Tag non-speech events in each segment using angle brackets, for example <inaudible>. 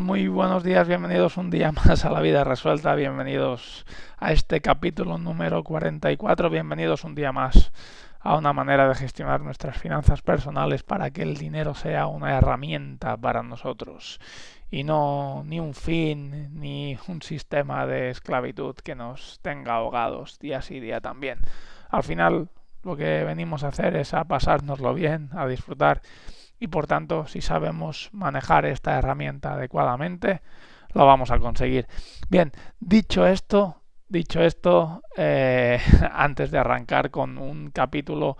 Muy buenos días, bienvenidos un día <laughs> más a la vida resuelta, bienvenidos a este capítulo número 44, bienvenidos un día más a una manera de gestionar nuestras finanzas personales para que el dinero sea una herramienta para nosotros y no ni un fin ni un sistema de esclavitud que nos tenga ahogados día sí día también. Al final lo que venimos a hacer es a pasárnoslo bien, a disfrutar y por tanto si sabemos manejar esta herramienta adecuadamente lo vamos a conseguir. Bien, dicho esto, dicho esto, eh, <laughs> antes de arrancar con un capítulo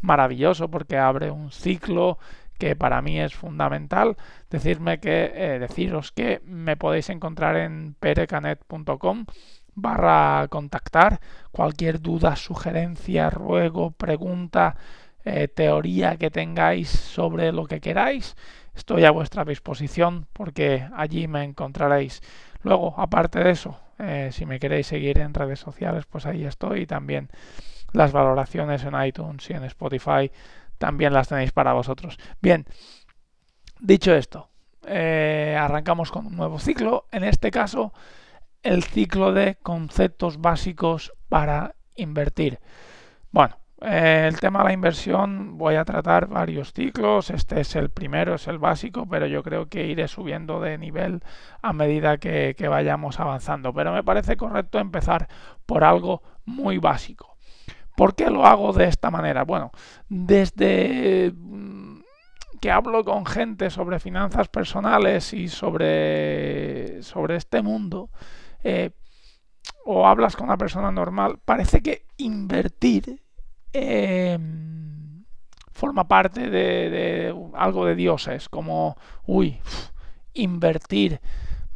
maravilloso porque abre un ciclo que para mí es fundamental, decirme que, eh, deciros que me podéis encontrar en perecanet.com barra contactar cualquier duda, sugerencia, ruego, pregunta, eh, teoría que tengáis sobre lo que queráis, estoy a vuestra disposición porque allí me encontraréis. Luego, aparte de eso, eh, si me queréis seguir en redes sociales, pues ahí estoy. Y también las valoraciones en iTunes y en Spotify también las tenéis para vosotros. Bien, dicho esto, eh, arrancamos con un nuevo ciclo. En este caso, el ciclo de conceptos básicos para invertir. Bueno, eh, el tema de la inversión voy a tratar varios ciclos. Este es el primero, es el básico, pero yo creo que iré subiendo de nivel a medida que, vayamos avanzando. Pero me parece correcto empezar por algo muy básico. ¿Por qué lo hago de esta manera? Bueno, desde mm, que hablo con gente sobre finanzas personales y sobre, sobre este mundo, eh, o hablas con una persona normal, parece que invertir Em, forma parte de, algo de dioses, como, uy, invertir,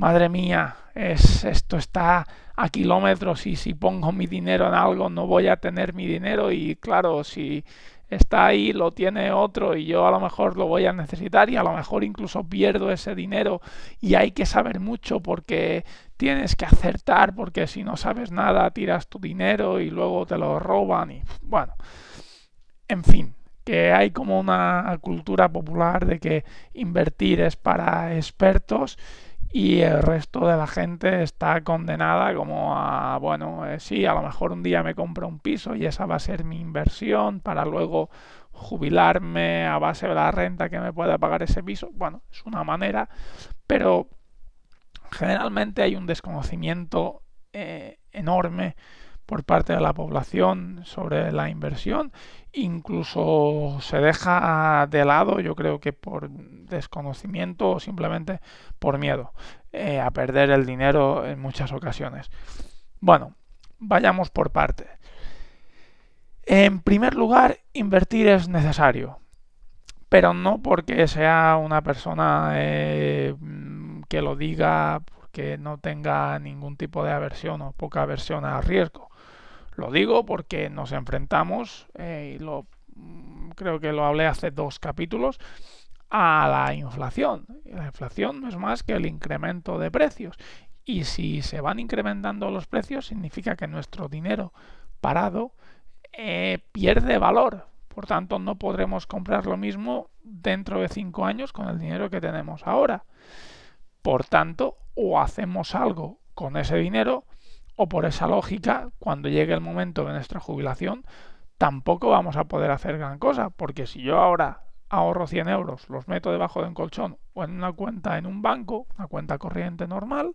madre mía, es, esto está a kilómetros y si pongo mi dinero en algo no voy a tener mi dinero. Y claro, si está ahí, lo tiene otro y yo a lo mejor lo voy a necesitar y a lo mejor incluso pierdo ese dinero. Y hay que saber mucho porque tienes que acertar porque si no sabes nada tiras tu dinero y luego te lo roban y bueno, en fin, que hay como una cultura popular de que invertir es para expertos y el resto de la gente está condenada como a, bueno, eh, sí, a lo mejor un día me compro un piso y esa va a ser mi inversión para luego jubilarme a base de la renta que me pueda pagar ese piso. Bueno, es una manera, pero generalmente hay un desconocimiento eh, enorme por parte de la población sobre la inversión. Incluso se deja de lado, yo creo que por desconocimiento o simplemente por miedo eh, a perder el dinero en muchas ocasiones. Bueno, vayamos por parte. En primer lugar, invertir es necesario, pero no porque sea una persona eh, que lo diga porque no tenga ningún tipo de aversión o poca aversión al riesgo. Lo digo porque nos enfrentamos, eh, y lo, mm, creo que lo hablé hace dos capítulos, a la inflación. La inflación no es más que el incremento de precios. Y si se van incrementando los precios, significa que nuestro dinero parado eh, pierde valor. Por tanto, no podremos comprar lo mismo dentro de cinco años con el dinero que tenemos ahora. Por tanto, o hacemos algo con ese dinero, o por esa lógica, cuando llegue el momento de nuestra jubilación, tampoco vamos a poder hacer gran cosa, porque si yo ahora ahorro 100 euros, los meto debajo de un colchón o en una cuenta en un banco, una cuenta corriente normal,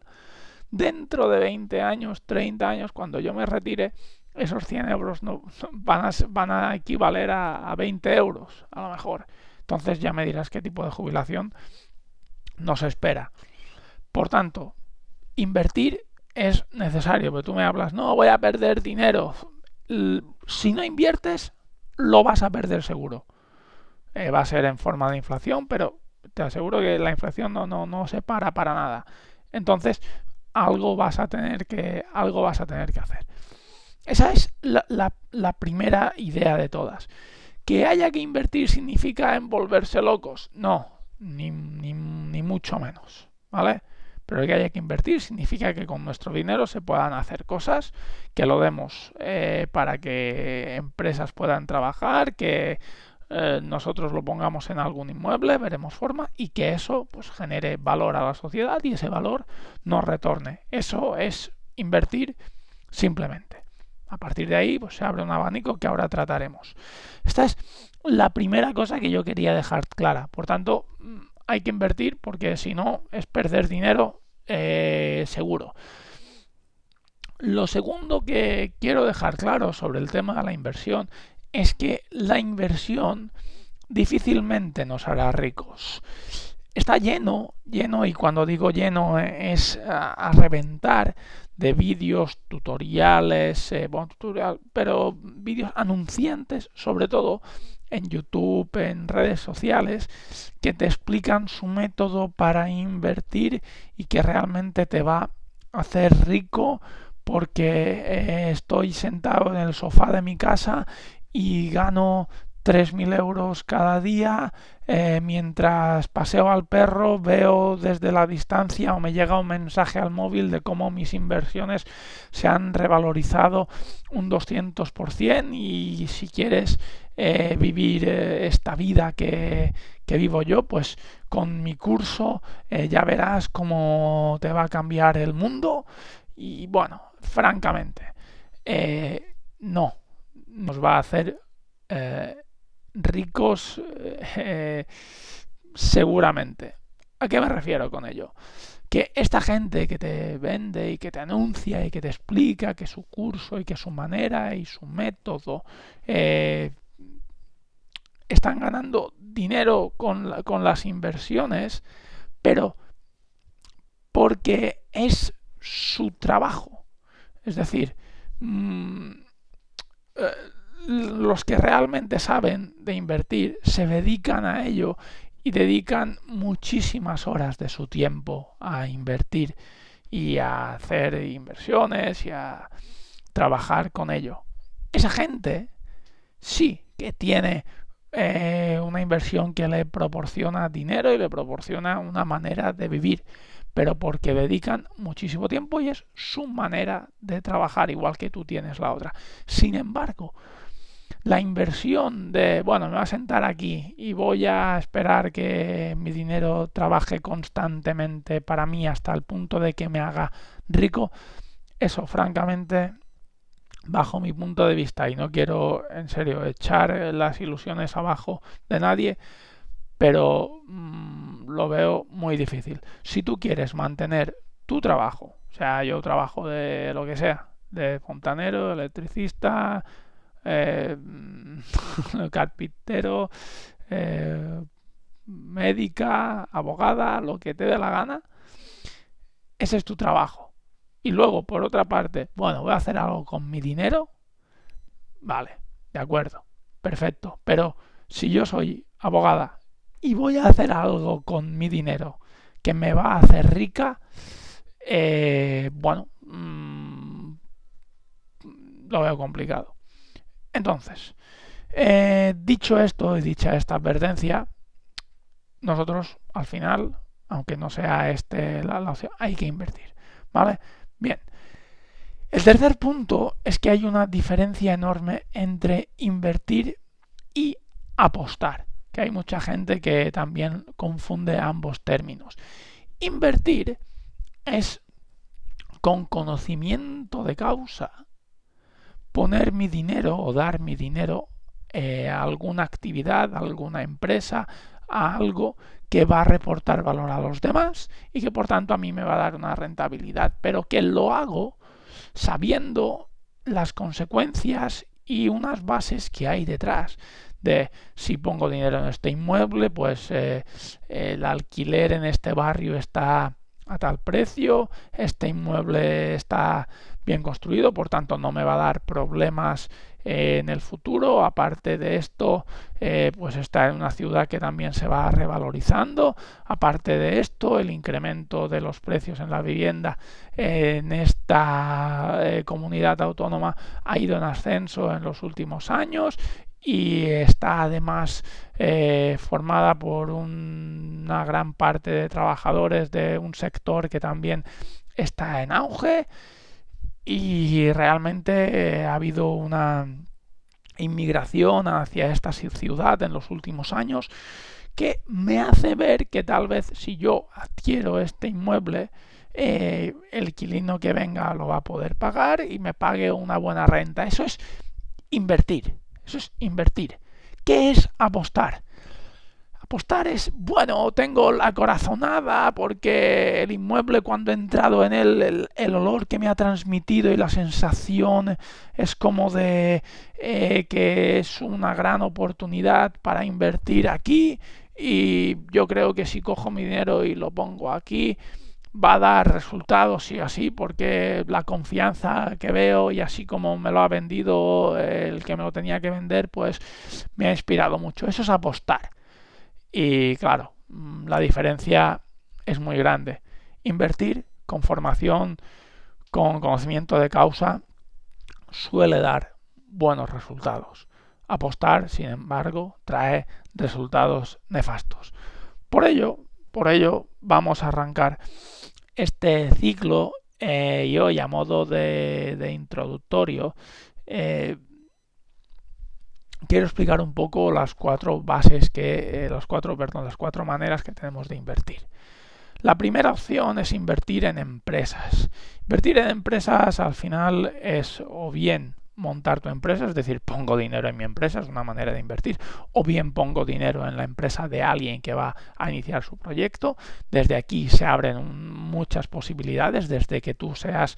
dentro de 20 años, 30 años, cuando yo me retire, esos 100 euros no, van, a, van a equivaler a, a 20 euros, a lo mejor. Entonces ya me dirás qué tipo de jubilación nos espera. Por tanto, invertir es necesario, pero tú me hablas, no, voy a perder dinero. Si no inviertes, lo vas a perder seguro. Eh, va a ser en forma de inflación, pero te aseguro que la inflación no, no, no se para para nada. Entonces, algo vas a tener que, algo vas a tener que hacer. Esa es la, la, primera idea de todas. Que haya que invertir significa envolverse locos. No, ni, ni, ni mucho menos. ¿Vale? Pero que haya que invertir significa que con nuestro dinero se puedan hacer cosas, que lo demos eh, para que empresas puedan trabajar, que eh, nosotros lo pongamos en algún inmueble, veremos forma, y que eso pues, genere valor a la sociedad y ese valor nos retorne. Eso es invertir simplemente. A partir de ahí pues, se abre un abanico que ahora trataremos. Esta es la primera cosa que yo quería dejar clara. Por tanto, hay que invertir porque si no es perder dinero eh, seguro. Lo segundo que quiero dejar claro sobre el tema de la inversión es que la inversión difícilmente nos hará ricos. Está lleno, lleno, y cuando digo lleno eh, es a, reventar de vídeos, tutoriales, eh, pero vídeos anunciantes sobre todo en YouTube, en redes sociales, que te explican su método para invertir y que realmente te va a hacer rico porque eh, estoy sentado en el sofá de mi casa y gano 3.000 euros cada día, eh, mientras paseo al perro veo desde la distancia o me llega un mensaje al móvil de cómo mis inversiones se han revalorizado un 200% y si quieres eh, vivir eh, esta vida que, que, vivo yo, pues con mi curso ya verás cómo te va a cambiar el mundo. Y bueno, francamente, no, nos va a hacer ricos eh, seguramente. ¿A qué me refiero con ello? Que esta gente que te vende y que te anuncia y que te explica que su curso y que su manera y su método eh, están ganando dinero con, con, las inversiones, pero porque es su trabajo. Es decir, mmm, los que realmente saben de invertir se dedican a ello y dedican muchísimas horas de su tiempo a invertir y a hacer inversiones y a trabajar con ello. Esa gente sí que tiene eh, una inversión que le proporciona dinero y le proporciona una manera de vivir, pero porque dedican muchísimo tiempo y es su manera de trabajar, igual que tú tienes la otra. Sin embargo, la inversión de, bueno, me voy a sentar aquí y voy a esperar que mi dinero trabaje constantemente para mí hasta el punto de que me haga rico, eso francamente, bajo mi punto de vista, y no quiero en serio echar las ilusiones abajo de nadie, pero mm, lo veo muy difícil. Si tú quieres mantener tu trabajo, o sea, yo trabajo de lo que sea, de fontanero, electricista, eh, <laughs> carpintero, eh, médica, abogada, lo que te dé la gana, ese es tu trabajo. Y luego, por otra parte, bueno, voy a hacer algo con mi dinero, vale, de acuerdo, perfecto. Pero si yo soy abogada y voy a hacer algo con mi dinero que me va a hacer rica, eh, bueno, mm, lo veo complicado. Entonces, eh, dicho esto y dicha esta advertencia, nosotros al final, aunque no sea este la, opción, hay que invertir. ¿Vale? Bien. El tercer punto es que hay una diferencia enorme entre invertir y apostar, que hay mucha gente que también confunde ambos términos. Invertir es con conocimiento de causa poner mi dinero o dar mi dinero eh, alguna actividad, alguna empresa, a algo que va a reportar valor a los demás y que por tanto a mí me va a dar una rentabilidad, pero que lo hago sabiendo las consecuencias y unas bases que hay detrás de si pongo dinero en este inmueble, pues eh, el alquiler en este barrio está a tal precio, este inmueble está bien construido, por tanto no me va a dar problemas eh, en el futuro. Aparte de esto, eh, pues está en una ciudad que también se va revalorizando. Aparte de esto, el incremento de los precios en la vivienda en esta comunidad autónoma ha ido en ascenso en los últimos años y está además eh, formada por una gran parte de trabajadores de un sector que también está en auge y realmente eh, ha habido una inmigración hacia esta ciudad en los últimos años que me hace ver que tal vez si yo adquiero este inmueble eh, el inquilino que venga lo va a poder pagar y me pague una buena renta. Eso es invertir. Eso es invertir. ¿Qué es apostar? Apostar es, bueno, tengo la corazonada porque el inmueble cuando he entrado en él, el, olor que me ha transmitido y la sensación es como de eh, que es una gran oportunidad para invertir aquí y yo creo que si cojo mi dinero y lo pongo aquí, va a dar resultados y así porque la confianza que veo y así como me lo ha vendido el que me lo tenía que vender pues me ha inspirado mucho. Eso es apostar. Y claro mm, la diferencia es muy grande. Invertir con formación con conocimiento de causa suele dar buenos resultados. Apostar sin embargo trae resultados nefastos. Por ello por ello vamos a arrancar este ciclo eh, y a modo de, introductorio eh, quiero explicar un poco las cuatro bases que eh, cuatro perdón las cuatro maneras que tenemos de invertir. La primera opción es invertir en empresas. Invertir en empresas al final es o bien montar tu empresa, es decir, pongo dinero en mi empresa, es una manera de invertir, o bien pongo dinero en la empresa de alguien que va a iniciar su proyecto. Desde aquí se abren muchas posibilidades, desde que tú seas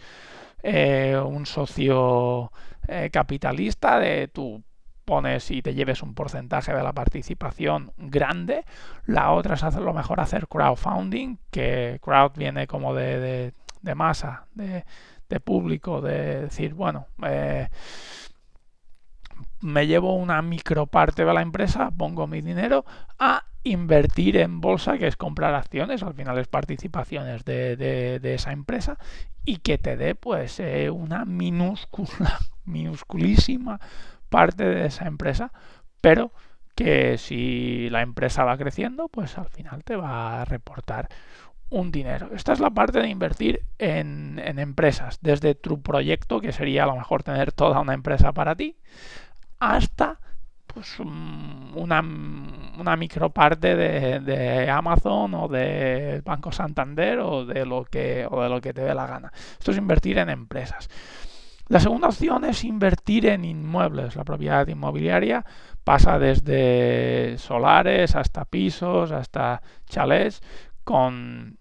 eh, un socio eh, capitalista, de tú pones y te lleves un porcentaje de la participación grande. La otra es hacer lo mejor hacer crowdfunding, que crowd viene como de, de masa, de, de público, de decir, bueno, eh, me llevo una microparte de la empresa, pongo mi dinero a invertir en bolsa, que es comprar acciones, al final es participaciones de, de, esa empresa, y que te dé pues eh, una minúscula, <laughs> minusculísima parte de esa empresa, pero que si la empresa va creciendo, pues al final te va a reportar un dinero. Esta es la parte de invertir en, empresas, desde tu proyecto, que sería a lo mejor tener toda una empresa para ti, hasta pues una, una microparte de, de, Amazon o de Banco Santander o de lo que o de lo que te dé la gana. Esto es invertir en empresas. La segunda opción es invertir en inmuebles. La propiedad inmobiliaria pasa desde solares hasta pisos, hasta chalés, con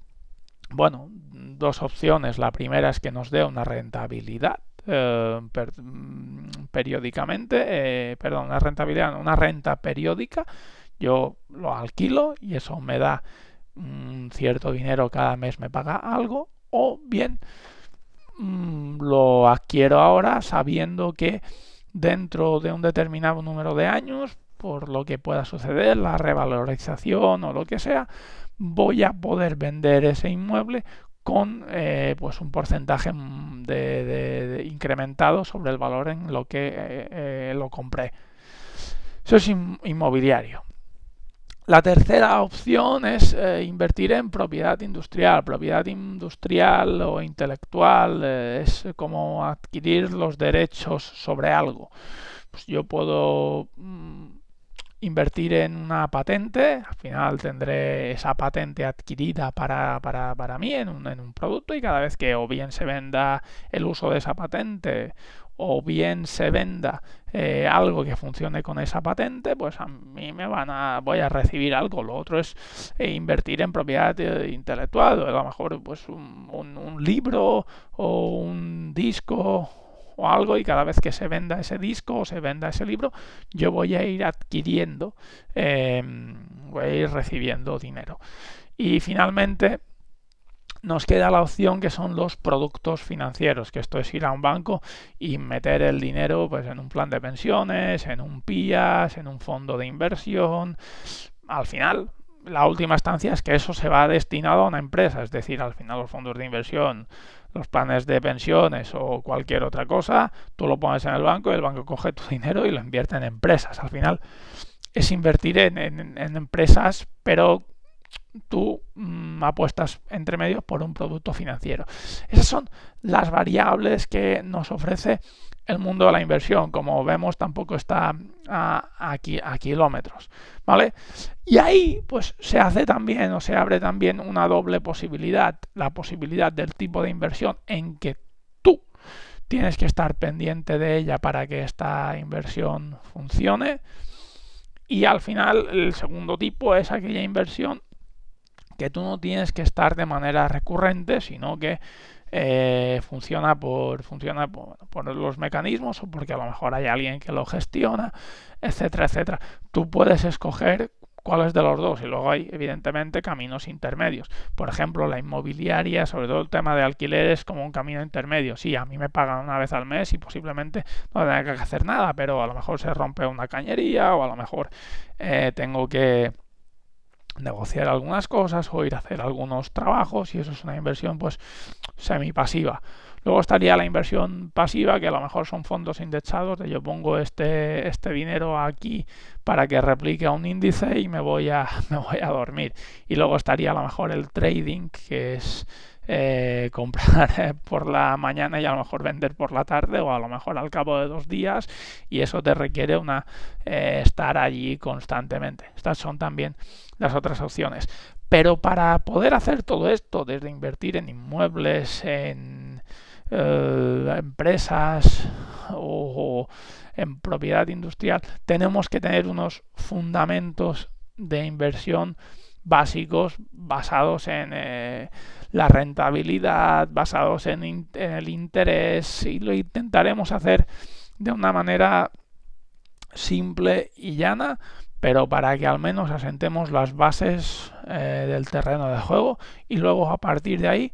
bueno, dos opciones. La primera es que nos dé una rentabilidad eh, mm, periódicamente, eh, perdón, una rentabilidad, una renta periódica. Yo lo alquilo y eso me da un cierto dinero cada mes, me paga algo. O bien mm, lo adquiero ahora sabiendo que dentro de un determinado número de años, por lo que pueda suceder, la revalorización o lo que sea, voy a poder vender ese inmueble con eh, pues un porcentaje mm, de, incrementado sobre el valor en lo que eh, eh, lo compré. Eso es inmobiliario. La tercera opción es invertir en propiedad industrial. Propiedad industrial o intelectual es como adquirir los derechos sobre algo. Pues yo puedo mm, invertir en una patente, al final tendré esa patente adquirida para, para, para mí en un, en un, producto y cada vez que o bien se venda el uso de esa patente o bien se venda eh, algo que funcione con esa patente, pues a mí me van a voy a recibir algo. Lo otro es eh, invertir en propiedad intelectual, a lo mejor pues un, un libro o un disco o algo y cada vez que se venda ese disco o se venda ese libro, yo voy a ir adquiriendo, eh, voy a ir recibiendo dinero. Y finalmente nos queda la opción que son los productos financieros, que esto es ir a un banco y meter el dinero pues, en un plan de pensiones, en un PIAS, en un fondo de inversión. Al final, la última instancia es que eso se va destinado a una empresa, es decir, al final los fondos de inversión los planes de pensiones o cualquier otra cosa, tú lo pones en el banco y el banco coge tu dinero y lo invierte en empresas. Al final es invertir en, en, en empresas, pero tú mmm, apuestas entre medio por un producto financiero. Esas son las variables que nos ofrece el mundo de la inversión, como vemos, tampoco está aquí, a kilómetros, ¿vale? Y ahí, pues, se hace también o se abre también una doble posibilidad, la posibilidad del tipo de inversión en que tú tienes que estar pendiente de ella para que esta inversión funcione. Y al final, el segundo tipo es aquella inversión que tú no tienes que estar de manera recurrente, sino que eh, funciona por funciona por, los mecanismos o porque a lo mejor hay alguien que lo gestiona, etcétera, etcétera. Tú puedes escoger cuáles de los dos y luego hay evidentemente caminos intermedios. Por ejemplo, la inmobiliaria, sobre todo el tema de alquileres como un camino intermedio. Sí, a mí me pagan una vez al mes y posiblemente no tenga que hacer nada, pero a lo mejor se rompe una cañería o a lo mejor eh, tengo que negociar algunas cosas o ir a hacer algunos trabajos y eso es una inversión pues semi pasiva. Luego estaría la inversión pasiva, que a lo mejor son fondos indexados, de yo pongo este, este dinero aquí para que replique a un índice y me voy a, <laughs> me voy a dormir. Y luego estaría a lo mejor el trading, que es eh, <laughs> comprar por la mañana y a lo mejor vender por la tarde o a lo mejor al cabo de dos días y eso te requiere una eh, estar allí constantemente. Estas son también las otras opciones. Pero para poder hacer todo esto, desde invertir en inmuebles, en eh, empresas o, en propiedad industrial, tenemos que tener unos fundamentos de inversión básicos basados en la rentabilidad, basados en, el interés y lo intentaremos hacer de una manera simple y llana, pero para que al menos asentemos las bases eh, del terreno de juego y luego a partir de ahí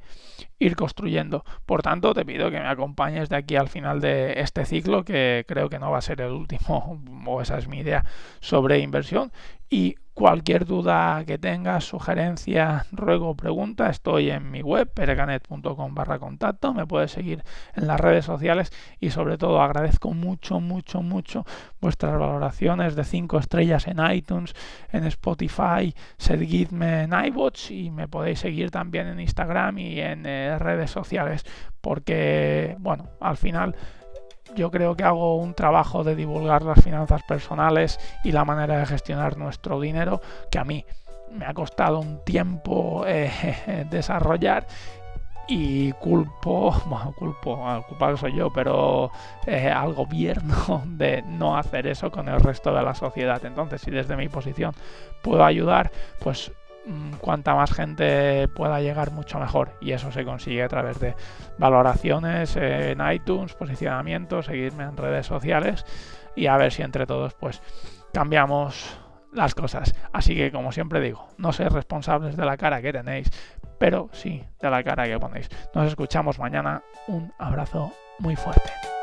ir construyendo. Por tanto, te pido que me acompañes de aquí al final de este ciclo, que creo que no va a ser el último, <laughs> o esa es mi idea, sobre inversión. Y cualquier duda que tengas, sugerencia, ruego pregunta, estoy en mi web, pereganet.com barra contacto, me puedes seguir en las redes sociales y sobre todo agradezco mucho, mucho, mucho vuestras valoraciones de 5 estrellas en iTunes, en Spotify, seguidme en iBots y me podéis seguir también en Instagram y en eh, redes sociales porque, bueno, al final yo creo que hago un trabajo de divulgar las finanzas personales y la manera de gestionar nuestro dinero que a mí me ha costado un tiempo eh, <laughs> desarrollar y culpo, <laughs> bueno, culpo, al culpable soy yo, pero eh, al gobierno <laughs> de no hacer eso con el resto de la sociedad. Entonces, si desde mi posición puedo ayudar, pues cuanta más gente pueda llegar mucho mejor y eso se consigue a través de valoraciones en iTunes, posicionamiento, seguirme en redes sociales y a ver si entre todos pues cambiamos las cosas. Así que como siempre digo, no sois responsables de la cara que tenéis, pero sí de la cara que ponéis. Nos escuchamos mañana. Un abrazo muy fuerte.